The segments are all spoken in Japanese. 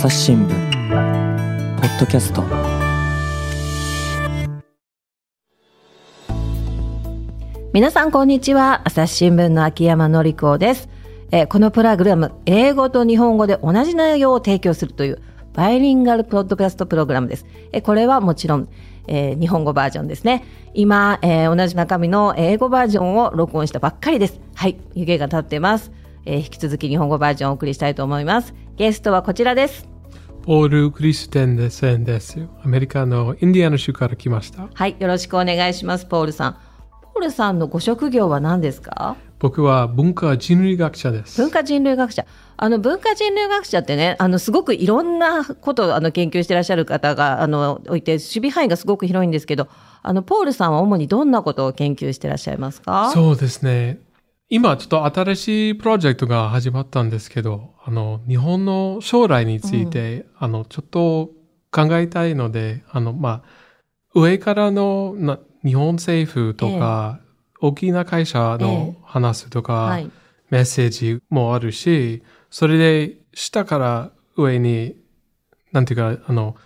朝日新聞ポッドキャスト。皆さんこんにちは。朝日新聞の秋山紀子です、えーこのプログラム英語と日本語で同じ内容を提供するというバイリンガルポッドキャストプログラムです、えーこれはもちろん、えー日本語バージョンですね。今、えー同じ中身の英語バージョンを録音したばっかりです。はい湯気が立ってます、えー引き続き日本語バージョンをお送りしたいと思います。ゲストはこちらですポール・クリステンデセンです。アメリカのインディアナ州から来ました。はいよろしくお願いしますポールさんポールさんのご職業は何ですか？僕は文化人類学者です。文化人類学者あの文化人類学者ってねあのすごくいろんなことをあの研究してらっしゃる方があのおいて守備範囲がすごく広いんですけどあのポールさんは主にどんなことを研究してらっしゃいますか？そうですね。今ちょっと新しいプロジェクトが始まったんですけど、あの、日本の将来について、あの、ちょっと考えたいので、あの、まあ、上からのな日本政府とか、大きな会社の話とか、はい。メッセージもあるし、それで下から上に、なんていうか、あの、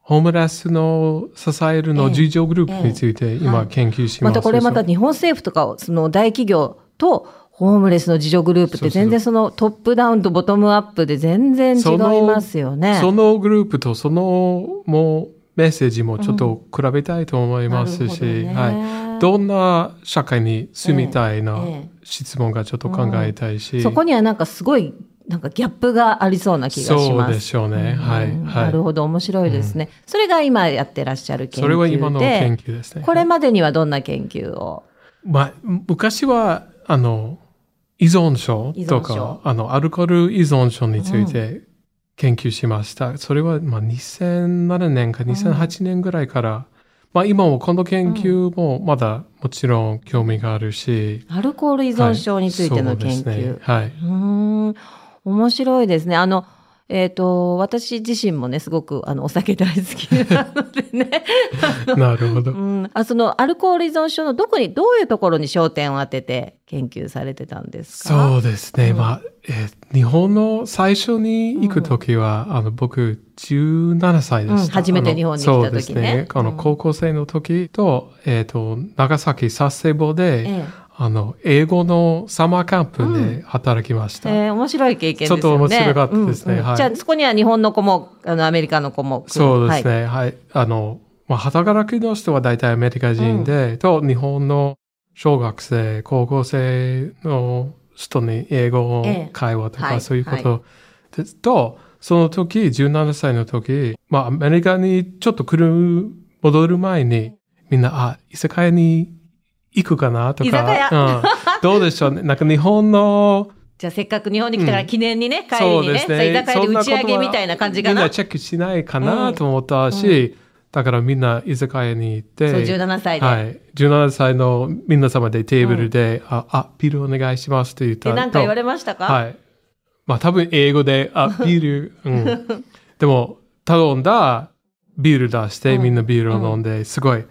ホームレスの支えるの自助グループについてはい。今研究します。またこれまた日本政府とかその大企業とホームレスの自助グループって全然そのトップダウンとボトムアップで全然違いますよね。そのグループとそのもうメッセージもちょっと比べたいと思いますし、なるほどねはい。どんな社会に住みたいなええ質問がちょっと考えたいし、そこにはなんかすごいなんかギャップがありそうな気がします。そうでしょうね。はい。なるほど、面白いですね。それが今やってらっしゃる研究で。それは今の研究ですね。これまでにはどんな研究を？まあ、昔は、あの、依存症とか、あの、アルコール依存症について研究しました。それは、まあ、2007年か2008年ぐらいから、まあ、今もこの研究もまだもちろん興味があるし、アルコール依存症についての研究。はいそうですね。はい。ん、面白いですね。あの、えっ、と、私自身もね、すごく、あの、お酒大好きなのでね。なるほど う。ん、あ、その、アルコール依存症のどこに、どういうところに焦点を当てて研究されてたんですか？そうですね。まあ、えー日本の最初に行くときは、あの、僕、17歳でした。うん初めて日本に来た時ねあのそうですね。あの、うん高校生の時と、えっ、と、長崎佐世保で、ええあの、英語のサマーキャンプで働きました。えー面白い経験ですよね。ちょっと面白かったですねはいうんうんじゃあ、そこには日本の子も、あの、アメリカの子も。そうですはい。ね。はい。あの、まあ、働きの人は大体アメリカ人で、と、日本の小学生、高校生の人に英語ええ会話とか、はいそういうことです、と、その時、17歳の時、まあ、アメリカにちょっと来る、戻る前に、みんな、あ、居酒屋に行くかなとか、居酒屋。うん、どうでしょうね。なんか日本の、じゃあ、せっかく日本に来たから記念にね、帰りにね、居酒屋で打ち上げみたいな感じかな。みんなチェックしないかなと思ったし、だからみんな居酒屋に行って、そう、17歳で。はい。17歳の皆様でテーブルで、あ、あ、ビールお願いしますって言ったで、なんか言われましたか？はい。まあ多分英語で、あ、ビール、うん。でも、頼んだビール出して、みんなビールを飲んで、すごい、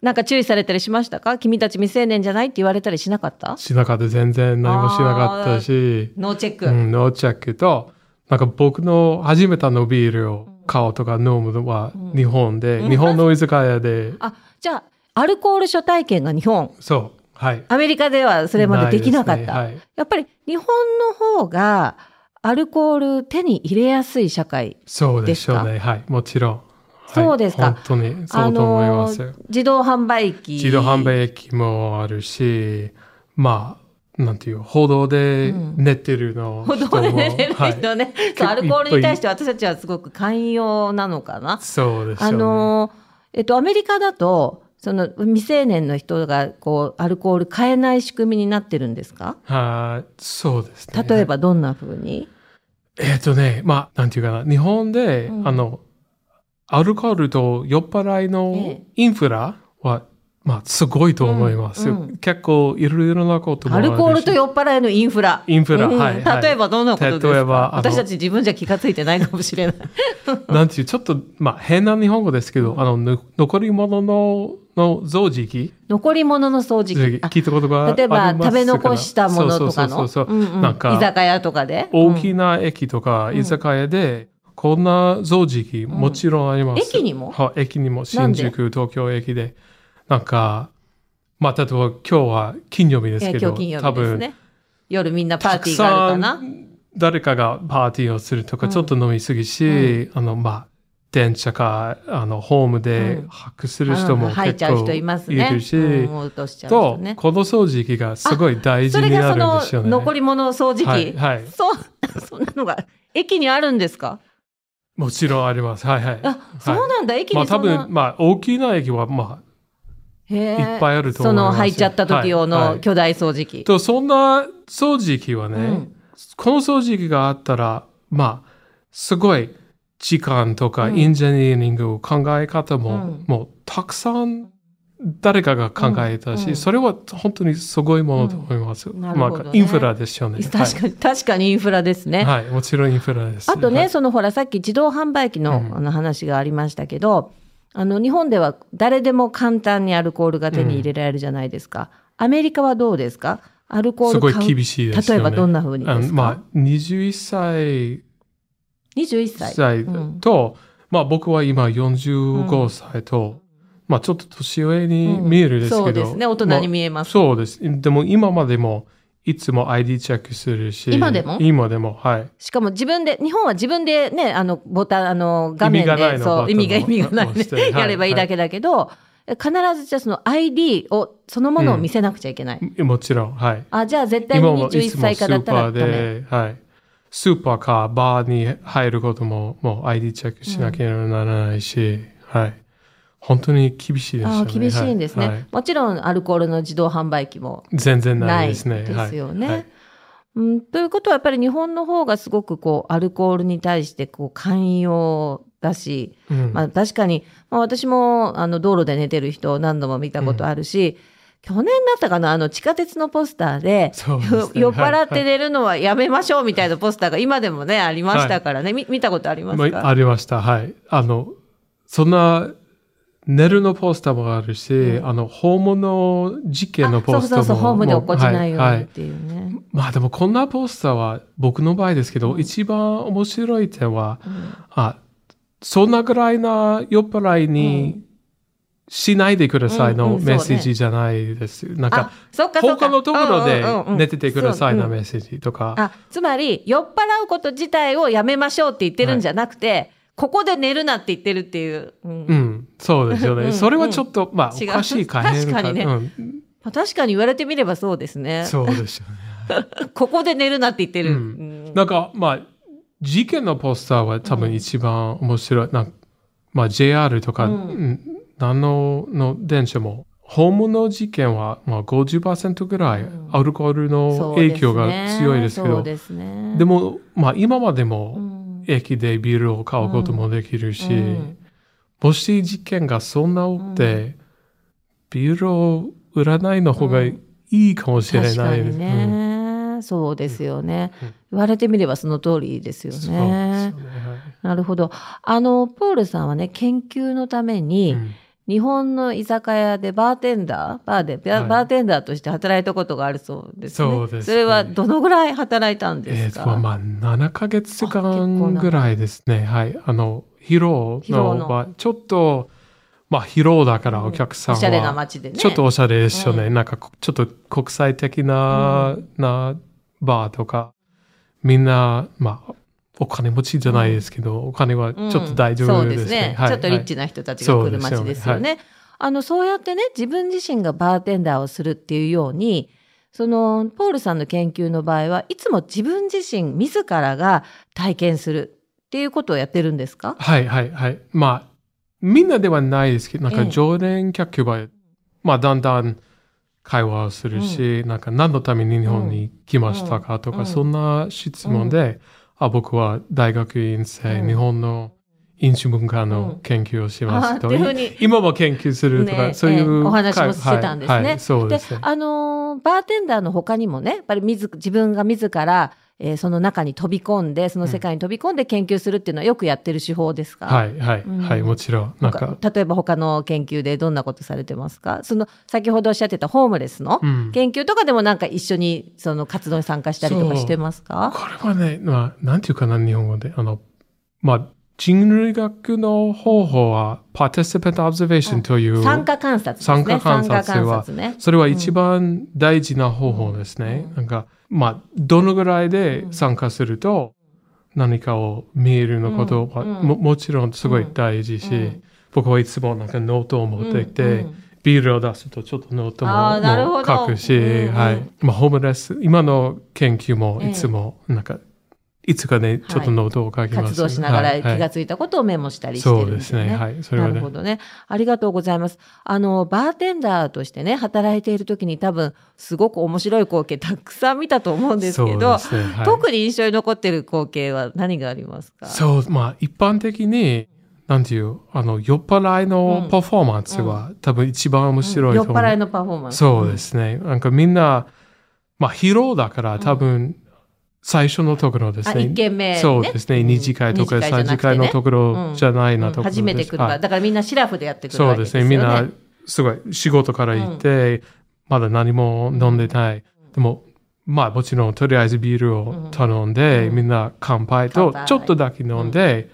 なんか注意されたりしましたか？君たち未成年じゃないって言われたりしなかった？しなかった。全然何もしなかったし、ノーチェック。うん、ノーチェックと、なんか僕の初めてのビールを買うとか飲むのは日本で、日本の居酒屋で、あ、じゃあ、アルコール初体験が日本？そう、はい。アメリカではそれまでできなかった。ないですねやっぱり日本の方がアルコール手に入れやすい社会。そうでしょうね。はい、もちろん。はいそうですか本当にそうと思います。自動販売機。自動販売機もあるし、まあ、なんていう、報道で寝てるのほ人も、どね、はい人ね。そう、アルコールに対して私たちはすごく寛容なのかな。そうですよあね。の、えっと、アメリカだと、その未成年の人がこうアルコール買えない仕組みになってるんですか？はい、そうですね。例えばどんな風に、えっ、とね、まあ、なんていうかな、日本で、うんあの、アルコールと酔っ払いえのえインフラは、まあ、すごいと思います。うんうん結構、いろいろなこともあるしアルコールと酔っ払いのインフラ。インフラうんはいはい例えばどんなことですか？例えば私たち自分じゃ気がついてないかもしれない。なんていう、ちょっと、まあ、変な日本語ですけど、あの、ぬ残り物の、の増持期残り物の掃除機。あ聞いたことが例えば食べ残したものとかのそうそうそうそう、うんうんなんか居酒屋とかで。大きな駅とか居酒屋で、こんな掃除機、もちろんあります。駅にも？はい、駅にも、新で？宿、東京駅で。なんか、まあ、例えば今日は金曜日ですえけど、ー今日金曜多分。夜みんなパーティーがあるかな？ん誰かがパーティーをするとか、うんちょっと飲みすぎし、あの、まあ、電車か、あの、ホームでうん吐くする人もうん吐い結ちゃう人い構ますね。いるし、うん、しちゃうと人、ね。この掃除機がすごい大事それにながそのるんですよね。残り物掃除機、はい、はい。そう、そんなのが駅にあるんですか？もちろんあります。はいはい。あ、そうなんだ、駅まあ多。分、まあ大きな駅はまへー。いっぱいあると思そいます。の入っちゃった時用はい。はい。の巨大掃除あ、機。とそんな掃除機はね、うん。この掃除機があったら、まあ、すごい時間とかうん。エンジニアリング、考え方も、うん。もうたくさん誰かが考えたし、うん。うん。それは本当にすごいものと思います。ん。なるほどね。まあ、インフラですよね。確かに、確かにインフラですね。はい、はい、もちろんインフラです。あとね、はい。そのほら、さっき自動販売機の,、うん。あの話がありましたけど、あの日本では誰でも簡単にアルコールが手に入れられるじゃないですか。アメリカはどうですか？アルコーすごい厳しいですよね。例えばどんな風にですか、まあ、21歳。21歳。歳うん。と、まあ僕は今45歳と、まあちょっと年上に見えるですけど、そうですね、大人に見えます。そうです。でも今までもいつも ID チェックするし。今でも？今でも、はい。しかも自分で、日本は自分でね、あの、ボタン、あの、画面で、意味がないのそう、意味が意味がないねやればいいだけだけど、必ずじゃあその ID を、そのものを見せなくちゃいけない。もちろん、はい。あ、じゃあ絶対に今もい21つも歳スーパーからだったらダメ。で、はい。スーパーかバーに入ることも、もう ID チェックしなければならないし、はい。本当に厳しいですよね。あ厳しいんですね、はい。はい。もちろんアルコールの自動販売機も全然なないいですね。ですよね。はい。はい。うん、ということはやっぱり日本の方がすごくこうアルコールに対してこう寛容だし、うん。まあ、確かに、まあ、私もあの道路で寝てる人を何度も見たことあるし、去年だったかなあの地下鉄のポスターでね。よ酔っ払って寝るのはやめましょうみたいなポスターが今でもねありましたからね、み見たことありますまあか、ありました。はい。あの、そんな、寝るのポスターもあるし、うん。あの、訪問の事件のポスターも。あそうそうそうホームで起こちないようはいはい。にっていうね。まあでもこんなポスターは僕の場合ですけど、うん。一番面白い点は、うん。あ、そんなぐらいな酔っ払いにしないでくださいのメッセージじゃないです。なんかあ、そっかそっか。他のところでうんうんうん。寝ててくださいなメッセージとか。あつまり酔っ払うこと自体をやめましょうって言ってるんじゃなくて、ここで寝るなって言ってるっていう、うん。うん、そうですよね。うんそれはちょっと、まあ、おかしいか。変確かにね。うん、まあ確かに言われてみればそうですね。そうですよね。ここで寝るなって言ってる、うん。うん。なんか、まあ、事件のポスターは多分一番面白い。なんかまあ、JR とか、うん。うん何のの電車も、ホームの事件は、まあ、50%ぐらいうん。アルコールの影響が強いですけど、そうですねでも、まあ、今までうもん。駅でビールを買うこともできるし、うんもし事件がそんな多くて、ビールを売らないの方がいいかもしれない確かにです。ね、そうですよね、うん。言われてみればその通りですようんそうですよね。ね。なるほど。あのポールさんはね研究のためはいに、うん。日本の居酒屋でバーテンダーバーでバはい。バーテンダーとして働いたことがあるそうですね。そうですね。れはどのぐらい働いたんでえすか、ーとまあ、7ヶ月間ぐらいですね。はい。あの、広広尾の。のは、ちょっと、まあ、広だからうんお客さんは、おしゃれな街でね。ちょっとおしゃれですよね。うなんか、ちょっと国際的な、なバーとか、みんな、まあ、お金持ちじゃないですけど、お金はちょっと大丈夫ですね。うん。そうですね、はい。ちょっとリッチな人たちが来る街ですよね。はい。あのそうやってね自分自身がバーテンダーをするっていうようにそのポールさんの研究の場合はいつも自分自身自らが体験するっていうことをやってるんですか？はいはいはい。まあ、みんなではないですけど、なんええ。か常連客は、まあだんだん会話をするし、なんか何のために日本に来ましたかとか、うん。そんな質問で、あ、僕は大学院生、うん日本の飲酒文化の研究をしますと、今も研究するとか、ねそういう、ええお話もしてたんですね。はいはいそうでです。ね。あのーバーテンダーの他にもねやっぱり自自分が自ら、えーその中に飛び込んでその世界に飛び込んで研究するっていうのはよくやってる手法ですか、はいはい、うん。はい、もちろん。なんか、他例えば他の研究でどんなことされてますか？その先ほどおっしゃってたホームレスのうん。研究とかでもなんか一緒にその活動に参加したりとかしてますか？これはね、まあ、なんていうかな、日本語で。あの、まあ、人類学の方法は、participant observation という、参加観察ですね。参加観察参加は観察ね。それは一番大事な方法ですね。なんか、まあ、どのぐらいで参加すると、何かを見えるのことは、うん。ももちろんすごい大事し、うん。僕はいつもなんかノートを持ってきて、うん。うん。ビールを出すとちょっとノートも書くし、うん。うん。はい。まあ、ホームレス、今の研究もいつも、なんか、いつかね、ちょっとノートを書きます。活動しながらはいはい気がついたことをメモしたりしてるんそうですね。はい。それはねなるほ。どね。ありがとうございます。あの、バーテンダーとしてね、働いている時に多分、すごく面白い光景たくさん見たと思うんですけど、ですね。はい特に印象に残ってる光景は何がありますか？そう、まあ、一般的に、なんていう、あの、酔っ払いのパフォーマンスは、多分一番面白いと思う。酔っ払いのパフォーマンス。そうですね。なんかみんな、まあ、ヒーローだから多分、最初のところですあ、ね。一軒目、ね。そうですね。ん二次会とか二次会のところじゃないなところです。初めて来るから、はいだからみんなシラフでやってくるわけですよね。そうですね。みんな、すごい、仕事から行って、まだ何も飲んでない。でも、まあもちろん、とりあえずビールを頼んで、うんみんな乾杯とちょっとだけ飲んで、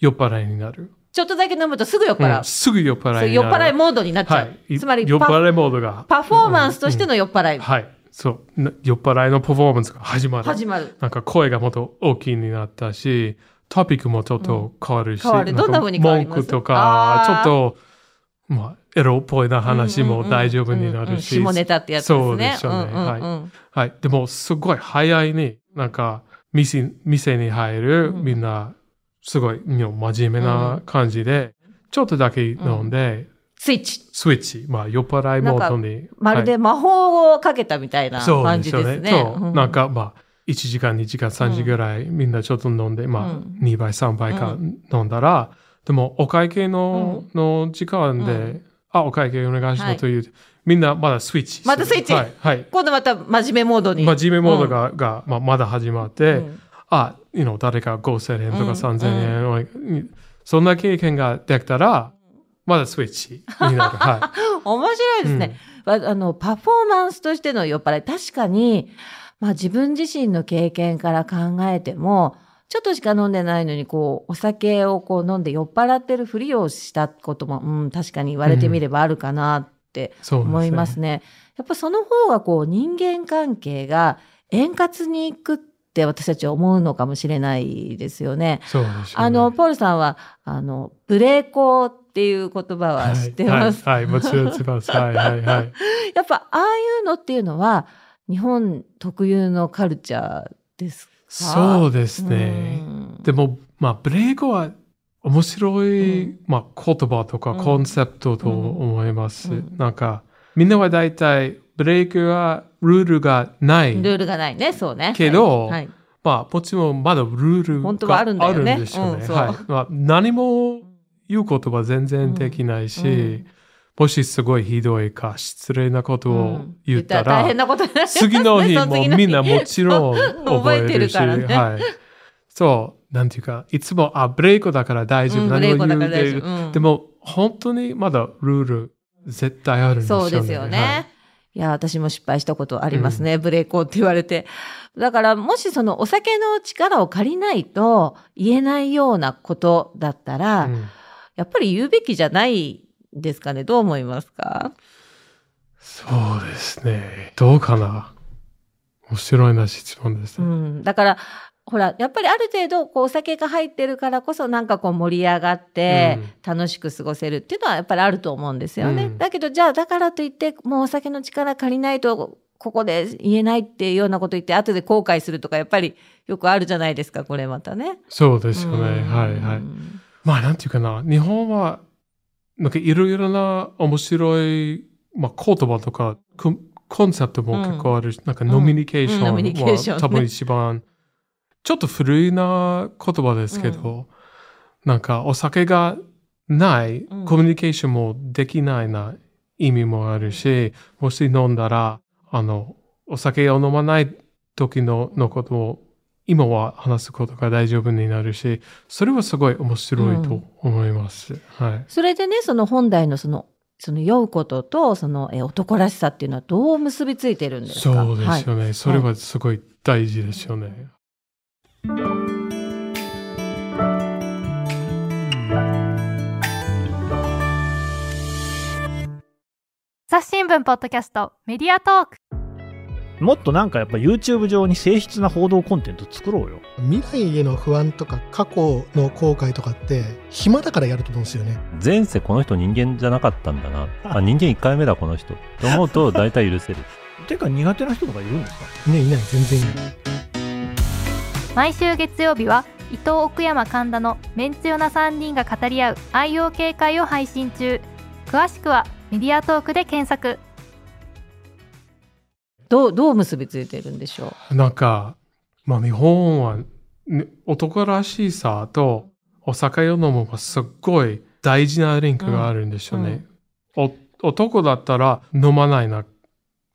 酔っ払いになる。ちょっとだけ飲むとすぐ酔っ払う。うんすぐ酔っ払いに酔っ。払いモードになっちゃう。はい。つまりパ、酔っ払いモードが。パフォーマンスとしての酔っ払い。はい。そう。な酔っ払いのパフォーマンスが始まる。始まる。なんか声がもっと大きいになったし、トピックもちょっと変わるし、変わるどんな風に変わります？文句とあか、ーちょっと、まあ、エロっぽいな話も大丈夫になうんうんうんるし。下ネタってやつですね。そうですよねんうんうんはい。でも、すごい早いに、なんか、店店に入る、うんみんな、すごい、真面目な感じで、ちょっとだけ飲んで、スイッチ。スイッチ、まあ、酔っ払いモードに。はいまるで魔法をかけたみたいなそう感ですよね。じですね。そう。うんなんか、まあ、1時間、2時間、3時ぐらい、みんなちょっと飲んで、まあ、うん2倍、3倍か飲んだら、でも、お会計の、の時間で、うんあ、お会計お願いしますという、みんなまだスイッチ。またスイッチはい。はい。今度また真面目モードに。真面目モードが、が、まあ、まだ始まって、うんあ、you know 誰か5000円とうんか3000円、そんな経験ができたら、まだスイッチになる。は 面白いですね。ああの、パフォーマンスとしての酔っ払い、確かに、まあ自分自身の経験から考えても、ちょっとしか飲んでないのに、こう、お酒をこう飲んで酔っ払ってるふりをしたことも、うん、確かに言われてみればあるかなってい。そうですね思いますね。やっぱその方がこう、人間関係が円滑にいくって私たちは思うのかもしれないですよね。そうですよね。あの、ポールさんは、あの、ブレーコーっていう言葉は知ってますはい、はい、はいもちろん知ってます。はい、はい、はい。やっぱああいうのっていうのは日本特有のカルチャーですか？そうですね。うんでも、まあ、ブレイクは面白い、うんまあ、言葉とかうんコンセプトと思います。うんなんか、みんなは大体、ブレイクはルールがない。ルールがないね、そうね。けどはいまあ、もちろんまだルールがあるんでしょうね。うんそうはい。まあ、何も言うことは全然できないし、うんもしすごいひどいか失礼なことをうん言ったら、次の日もみんなもちろん覚えてるし、てるねはい。そう、なんていうか、いつも、あ、ブレイクだから大丈夫。うん何もブレイクだ言うから大丈夫うんでも、本当にまだルール絶対あるんですよね。そうですよね。はいい、や、私も失敗したことありますね。ブレーコーって言われて。だから、もしそのお酒の力を借りないと言えないようなことだったら、うんやっぱり言うべきじゃないですかね。どう思いますか？そうですね。どうかな。面白いな質問ですね。うん。だから、ほら、やっぱりある程度、こう、お酒が入ってるからこそ、なんかこう、盛り上がって、楽しく過ごせるっていうのは、やっぱりあると思うんですよね。うんだけど、じゃあ、だからといって、もうお酒の力借りないと、ここで言えないっていうようなこと言って、後で後悔するとか、やっぱりよくあるじゃないですか、これまたね。そうですよね。うんはいはい。まあ、なんていうかな。日本は、なんかいろいろな面白い、まあ、言葉とか、コンセプトも結構あるし、なんかノミニケーションは、うん。多分一番、ちょっと古いな言葉ですけど、なんかお酒がない、うん。コミュニケーションもできないな意味もあるし、もし飲んだら、あの、お酒を飲まない時ののことを今は話すことが大丈夫になるし、それはすごい面白いと思います。うん、はい。それでね、その本題のその、その酔うことと、その男らしさっていうのはどう結びついてるんですか？そうですよね、はい、それはすごい大事ですよね。はい朝日新聞ポッドキャストメディアトークもっとなんかやっぱ YouTube 上に誠実な報道コンテンツ作ろうよ。未来への不安とか過去の後悔とかって暇だからやると思うんですよね。前世この人人間じゃなかったんだな。あ、人間1回目だこの人。と思うと大体許せる。てか苦手な人とかいるんですか？ねいない全然いない。毎週月曜日は伊藤奥山神田のメンツヨな3人が語り合う愛用警戒を配信中詳しくはメディアトークで検索どうどう結びついてるんでしょなんか、まあ日本は、ね、男らしさとお酒を飲むはすっごい大事なリンクがあるんですよね。お男だったら飲まないな。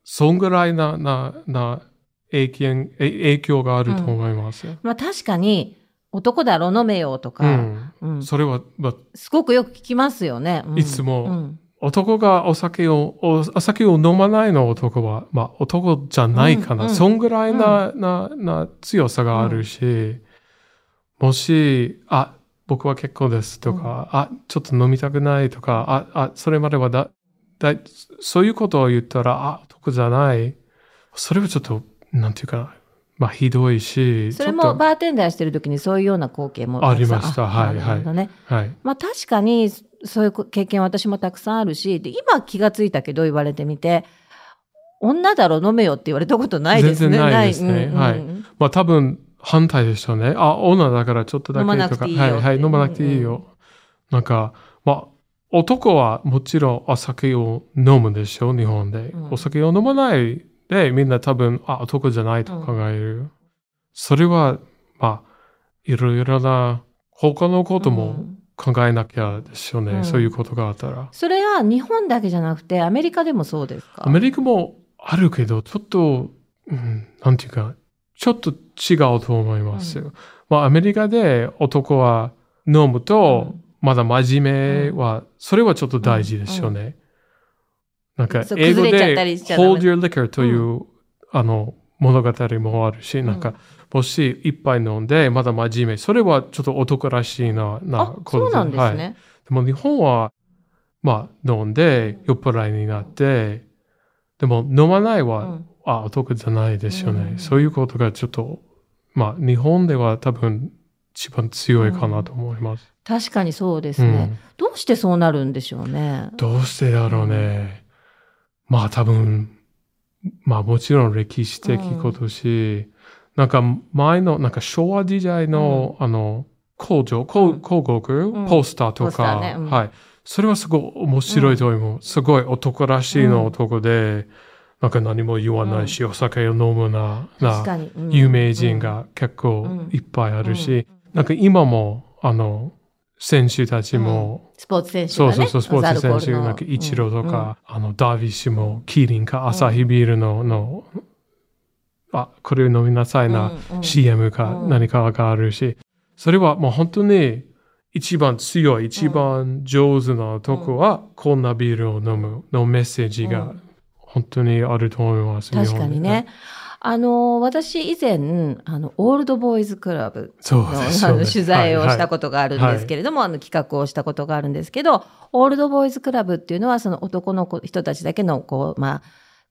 そんぐらいな、な、な影響え影響があると思います。う。まあ確かに男だろ飲めよとうか、ん。うんそれは、まあ、すごくよく聞きますよね。うんいつもうん男がお酒を、おお酒を飲まないの男は、まあ男じゃないかな。うんうんそんぐらいな、な、な強さがあるし、もし、あ、僕は結構ですとか、あ、ちょっと飲みたくないとか、あ、あ、それまではだ、だ、そういうことを言ったら、あ、男じゃない。それはちょっと、なんていうかな、まあひどいし、それもバーテンダーしてる時にそういうような光景もありましたはいなるほどね。はい。まあ確かにそういう経験私もたくさんあるし、で今気がついたけど言われてみて、女だろ飲めよって言われたことないですね。全然ないですねうんうんはいまあ多分反対でしょうね。あ、女だからちょっとだけとか。いいよはいはい、飲まなくていいよ。なんか、まあ、男はもちろんお酒を飲むでしょう、日本で。うんお酒を飲まないで、みんな多分、あ、男じゃないと考える。それは、まあ、いろいろな、他のことうもん考えなきゃですよね。うん。そういうことがあったら。それは日本だけじゃなくてアメリカでもそうですか？アメリカもあるけど、ちょっと、うん、なんていうか、ちょっと違うと思います。よ。まあ、アメリカで男は飲むと、まだ真面目は、それはちょっと大事ですよね。なんか英語で hold your liquor という、あの、物語もあるし、なんうか、もし一杯飲んで、まだ真面目。それはちょっと男らしいな、なあ、ことそうなんですはいね。でも日本は、まあ、飲んで、酔っ払いになって、でも飲まないは、うんあ、男じゃないですよね。うんそういうことがちょっと、まあ、日本では多分一番強いかなと思います。確かにそうですね。うんどうしてそうなるんでしょうね。どうしてだろうね。まあ多分、まあもちろん歴史的ことし、なんか前の、なんか昭和時代の、あの、工場、広告、うん。ポスターとか、はい。それはすごい面白いと思う。すごい男らしいの男で、なんか何も言わないし、お酒を飲むな、な、有名人が結構いっぱいあるし、なんか今も、あの、選手たちも、スポーツ選手。そうそうそう、スポーツ選手、なんか、イチローとか、あの、ダービッシュも、キリンか、アサヒビールの、の、あ、これ飲みなさいな、うんうん CM かうん何かがあるし、それはもう本当に、一番強い、一番上手なとこは、こんなビールを飲むのメッセージがうん本当にあると思います。確かにね。。あの、私以前、あの、オールドボーイズクラブの。あの取材をしたと。ことがあるんですけれども、あの企画をしたことがあるんですけど、オールドボーイズクラブっていうのはその男の子人たちだけのこう、まあ、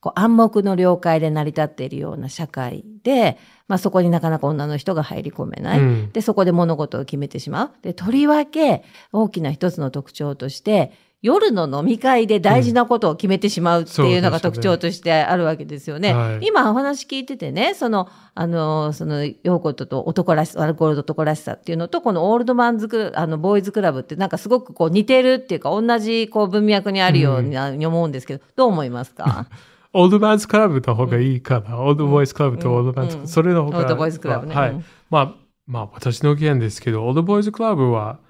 こう暗黙の了解で成り立っているような社会で、まあそこになかなか女の人が入り込めない。うんで、そこで物事を決めてしまう。で、とりわけ大きな一つの特徴として、夜の飲み会で大事なことを決めてしまうっていうのが特徴としてあるわけですよね。はい今お話聞いててね、その、あの、その、ヨーコットと男らしさ、アルコールと男らしさっていうのと、このオールドマンズクラあの、ボーイズクラブってなんかすごくこう似てるっていうか、同じこう文脈にあるように思うんですけど、どう思いますか？オールドマンズクラブの方がいいかな。 old boys club と old man's、うんそれの方が。 old boys club ねはい。うんまあ、まあ、私の意見ですけど、 old boys club は、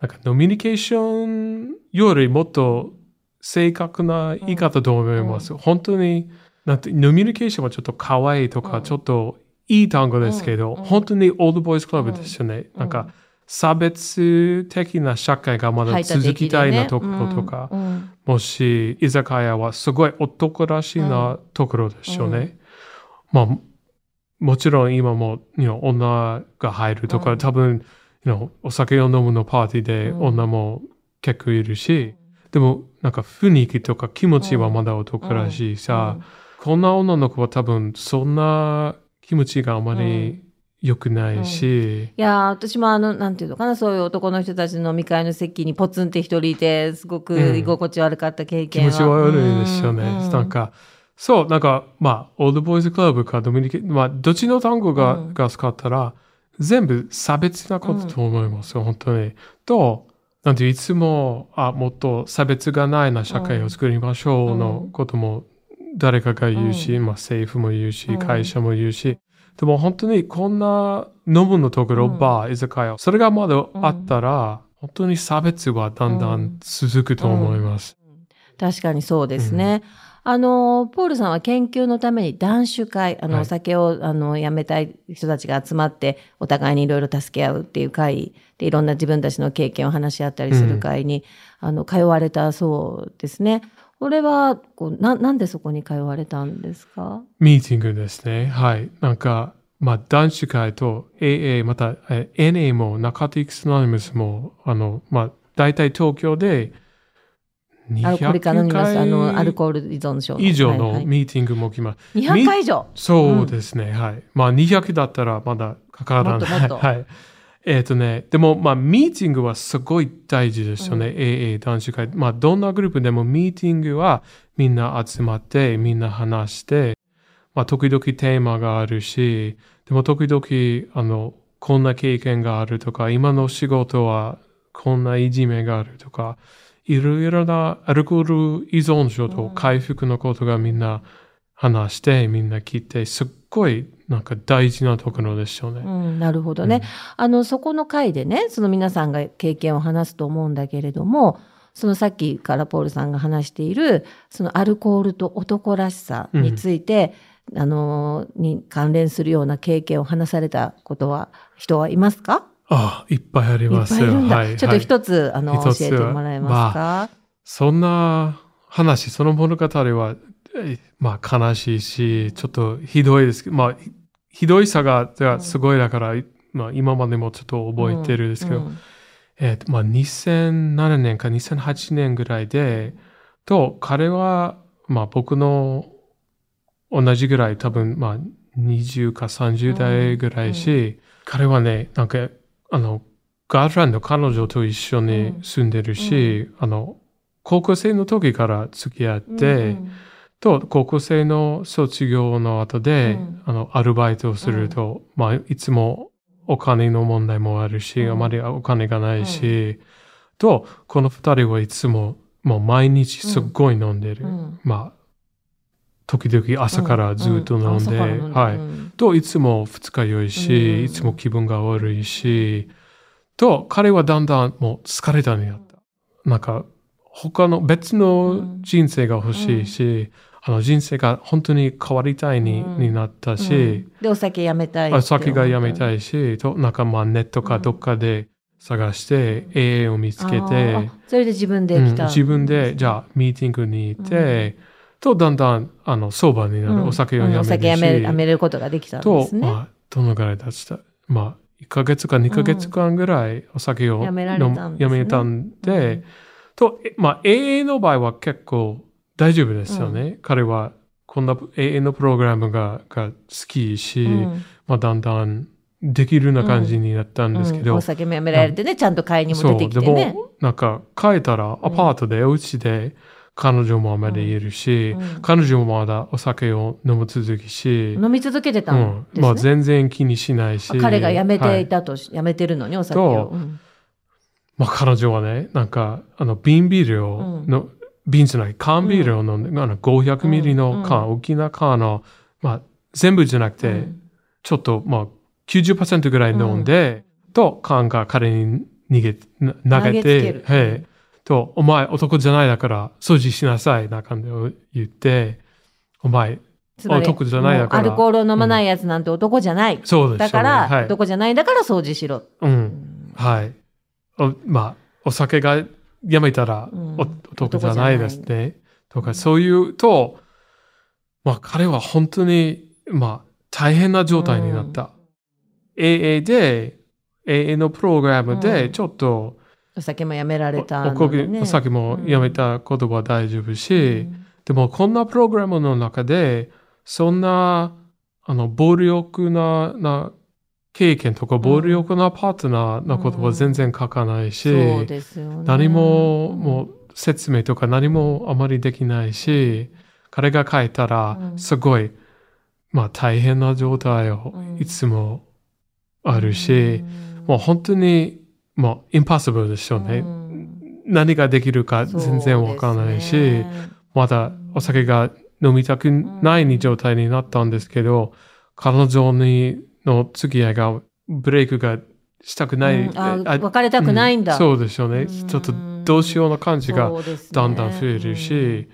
なんか、ノミニケーションよりもっと正確な言い方と思います。本当に、なんて、ノミニケーションはちょっと可愛いとか、ちょっといい単語ですけど、本当に old boys club ですよね。なんか、差別的な社会がまだ続きたいなところとか、うんうんもし、居酒屋はすごい男らしいなところですよね。まあ、もちろん今も、女が入るとか、うん。多分、お酒を飲むのパーティーでうん。女も結構いるし、でも、なんか雰囲気とか気持ちはまだ男らしいさ、こんな女の子は多分そんな気持ちがあまり良くないし、いやー私もあの、なんていうのかな、そういう男の人たちの飲み会の席にポツンって一人いて、すごく居心地悪かった経気験は。持ち悪いですよね。うん。なんか、そう、なんか、まあ、オールドボーイズクラブかドミニケ、まあ、どっちの単語が、うん。が使ったら、全部差別なことと思いますよ、本当に。と、なんていつも、あ、もっと差別がないな社会を作りましょうのことも誰かが言うし、まあ政府も言うし、うん。会社も言うし、でも本当にこんな飲むのところ、うん。バー、居酒屋、それがまだあったら、本当に差別はだんだん続くと思います。確かにそうですね。あの、ポールさんは研究のために男子会、あの、はい。お酒を、あの、やめたい人たちが集まって、お互いにいろいろ助け合うっていう会で、いろんな自分たちの経験を話し合ったりする会に、あの、通われたそうですね。これは、こう、な、なんでそこに通われたんですか？ミーティングですね。はい。なんか、まあ、男子会と AA、また、え NA も、ナカティクス・ノニムスも、あの、まあ、大体東京でアルコール200か飲みます。あの、アル回コール依存症の。以上のはいはいミーティングも来ます。200回以上？そうですね。はい。まあ、200だったらまだかからない。はい。えっ、とね、でも、まあ、ミーティングはすごい大事ですよね。AA 男子会。まあ、どんなグループでもミーティングはみんな集まって、みんな話して、まあ、時々テーマがあるし、でも時々、あの、こんな経験があるとか、今の仕事はこんないじめがあるとか、いろいろなアルコール依存症と回復のことがみんな話して、みんな聞いて、すっごいなんか大事なところですよね。うん、なるほどね。あの、そこの回でね、その皆さんが経験を話すと思うんだけれども、そのさっきからポールさんが話している、そのアルコールと男らしさについて、あの、に関連するような経験を話されたことは、人はいますか？あいっぱいありますよ。ぱいいるんだ。はい。ちょっとはい一つ、あの、教えてもらえますか、そんな話、その物語は、えまあ悲しいし、ちょっとひどいですけど、まあ、ひひどいさががすごいだから、まあ今までもちょっと覚えてるんですけど、うんえっ、と、まあ2007年か2008年ぐらいで、と、彼は、まあ僕の同じぐらい、多分、まあ20か30代ぐらいし、彼はね、なんか、あの、ガールフレンド、彼女と一緒に住んでるし、あの、高校生の時から付き合って、うんと、高校生の卒業の後で、うん。あの、アルバイトをすると、まあ、いつもお金の問題もあるし、うん。あまりお金がないし、と、この二人はいつも、もう毎日すっごい飲んでる。うん。まあ、時々朝からずっと飲んで、はい。うん。と、いつも二日酔いし、うん。いつも気分が悪いし、と、彼はだんだんもう疲れたになった。なんか、他の別の人生が欲しいし、あの人生が本当に変わりたいに,、うん。になったし、うん。で、お酒やめたいってあ思った。酒がやめたいし、と、なん。かまあネットかどっかで探して、AA を見つけあてー、それで自分でうん来た、自分で、じゃあ、ミーティングに行って、と、だんだん、あの、相場になる。うん。お酒をやめるお酒やめやめることができたんでと、すね。まあ、どのぐらい経ちた？まあ、1ヶ月か2ヶ月間ぐらいお酒をやめられたんでやめたんで、と、えまあ、AA の場合は結構大丈夫ですよね。彼は、こんな AA のプログラムがが好きし、うん。まあ、だんだんできるような感じになったんですけど、うん。お酒もやめられてね、ちゃんと買いにも出てきでてね。も、なんか、帰ったら、アパートで、お家で、彼女もまだいるし、うん。彼女もまだお酒を飲む続きし、飲み続けてたうんんですね。まあ、全然気にしないし。あ彼が辞めてはいたとし、辞めてるのにお酒とを。うん。まあ、彼女はね、なんか、あの、瓶ビールを、うん。の瓶じゃない、缶ビールを飲んで、あの、500ミリの缶、うん大きな缶の、まあ、全部じゃなくて、うんちょっと、まあ、90%ぐらい飲んで、と、缶が彼に逃げ、な投げて、はい。と、お前男じゃないだから掃除しなさい、な感じを言って、お前、男じゃないだからアルコールを飲まないやつなんて男じゃない。そうです。だから、はい。男じゃないんだから掃除しろ。うん。はい。おまあ、お酒がやめたら、うんお男じゃないですね。とか、そういうと、まあ、彼は本当に、まあ、大変な状態になった。AA で、AA のプログラムうんで、ちょっと、お酒もやめられたね。お酒もやめたことは大丈夫し、でもこんなプログラムの中で、そんな、あの、暴力な、な、経験とか暴力なパートナーのことは全然書かないし。何も、もう説明とか何もあまりできないし、彼が書いたらう、ん。すごい、まあ大変な状態をうん。いつもあるし、もう本当に、もうインパッシブルですよね。何ができるか全然わからないし、まだお酒が飲みたくない状態になったんですけど、彼女にの付き合いがブレイクがしたくない。うんああ別れたくないんだ。うそうですよね。うんちょっとどうしような感じがだんだん増えるし、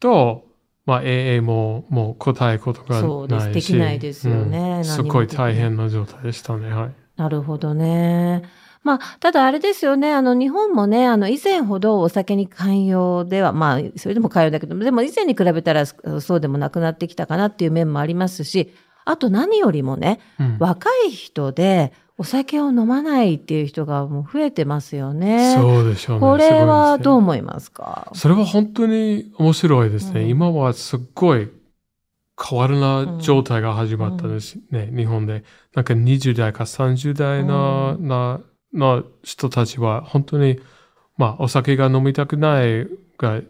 と、まあ AA ももう答えることがそうですないし。できないですよねすごい大変な状態でしたね。はい。なるほどね。まあ、ただあれですよね、あの、日本もね、あの、以前ほどお酒に寛容では、まあ、それでも寛容だけど、でも以前に比べたらそそうでもなくなってきたかなっていう面もありますし、あと何よりもね、うん若い人でお酒を飲まないっていう人がもう増えてますよね。そうでしょうね。これはどうう思いますか？それは本当に面白いですね。うん今はすっごい変わるな状態が始まったんですね、日本で。なんか20代か30代の、うな、の人たちは本当に、まあお酒が飲みたくないが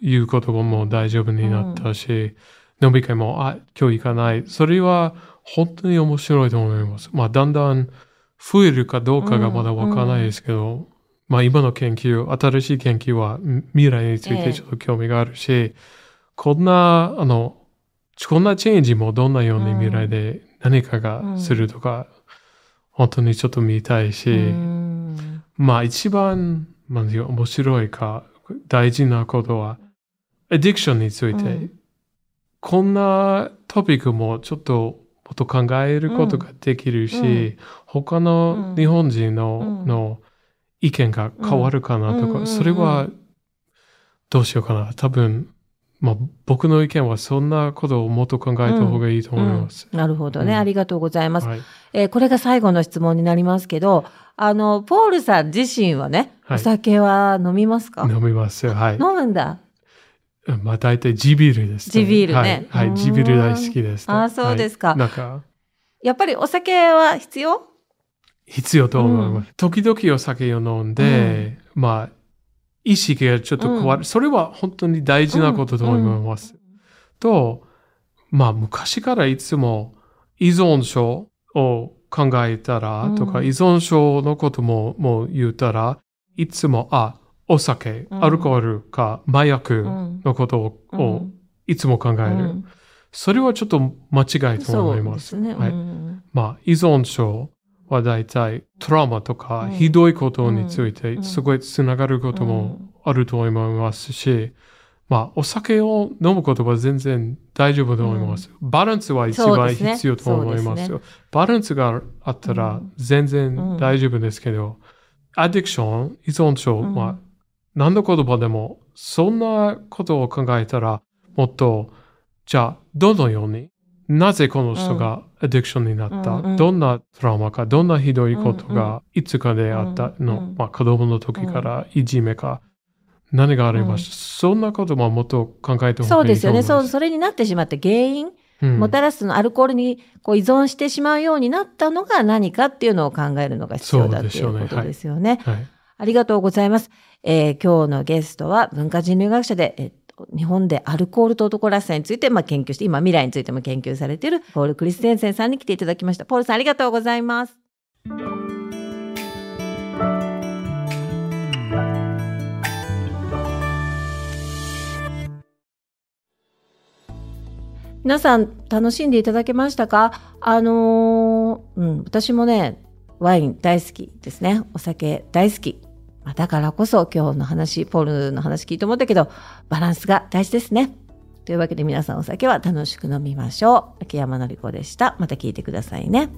言うことも大丈夫になったし、飲み会も、あ、今日行かない。それは本当に面白いと思います。まあだんだん増えるかどうかがまだわからないですけど、まあ今の研究、新しい研究はん未来についええ。てちょっと興味があるし、こんな、あの、こんなチェンジもどんなように未来で何かがするとか、本当にちょっと見たいし、うん。まあ一番、まあ、面白いか大事なことは、アディクションについて、うんこんなトピックもちょっともっと考えることができるし、うん他の日本人の,、うんの意見が変わるかなとか、うんそれはどうしようかな。多分、まあ僕の意見はそんなことをもっと考えた方がいいと思います。なるほどね、うんありがとうございます。はいえーこれが最後の質問になりますけど、あの、ポールさん自身はね、はいお酒は飲みますか、飲みます。はい。飲むんだ。まあ大体地ビールです、地ビールね。はい。はい、地ビール大好きです、あーそうですか。はいなんか、やっぱりお酒は必要？必要と思います。時々お酒を飲んで、まあ、意識がちょっと変わる。それは本当に大事なことと思います。と、まあ、昔からいつも依存症を考えたら、うん。とか依存症のことももう言ったら、いつも、あ、お酒、うん。アルコールか麻薬うん。のことを,、うん。いつも考える。うん。それはちょっと間違いと思います。すね。はい。うん。まあ、依存症は大体トラウマとかうん。ひどいことについうん。てすごいつながることもあると思いますし、まあ、お酒を飲むことは全然大丈夫と思います。バランスは一番必要と思いますそうよ。バランスがあったら全然大丈夫ですけど、アディクション、依存症、うん。まあ、何の言葉でも、そんなことを考えたら、もっと、じゃあ、どのように、なぜこの人がアディクションになった、うんうん。どんなトラウマか、どんなひどいことうんがいつかであったの、うんうんまあ、子供の時からいじめか、何がありました、そんなことももっと考えてほしい。そうですよね。そう、それになってしまった原因、うん。もたらすのアルコールにこう依存してしまうようになったのが何かっていうのを考えるのが必要だっていうことですよね。はい。ありがとうございます。えー今日のゲストは文化人類学者で、えっと日本でアルコールと男らしさについて、まあ、研究して、今未来についても研究されているポール・クリステンセンさんに来ていただきました。ポールさんありがとうございます。皆さん楽しんでいただけましたか？あのーうん、私もね、ワイン大好きですね。お酒大好き。まあだからこそ今日の話、ポールの話聞いて思ったけど、バランスが大事ですね。というわけで皆さんお酒は楽しく飲みましょう。秋山のりこでした。また聞いてくださいね。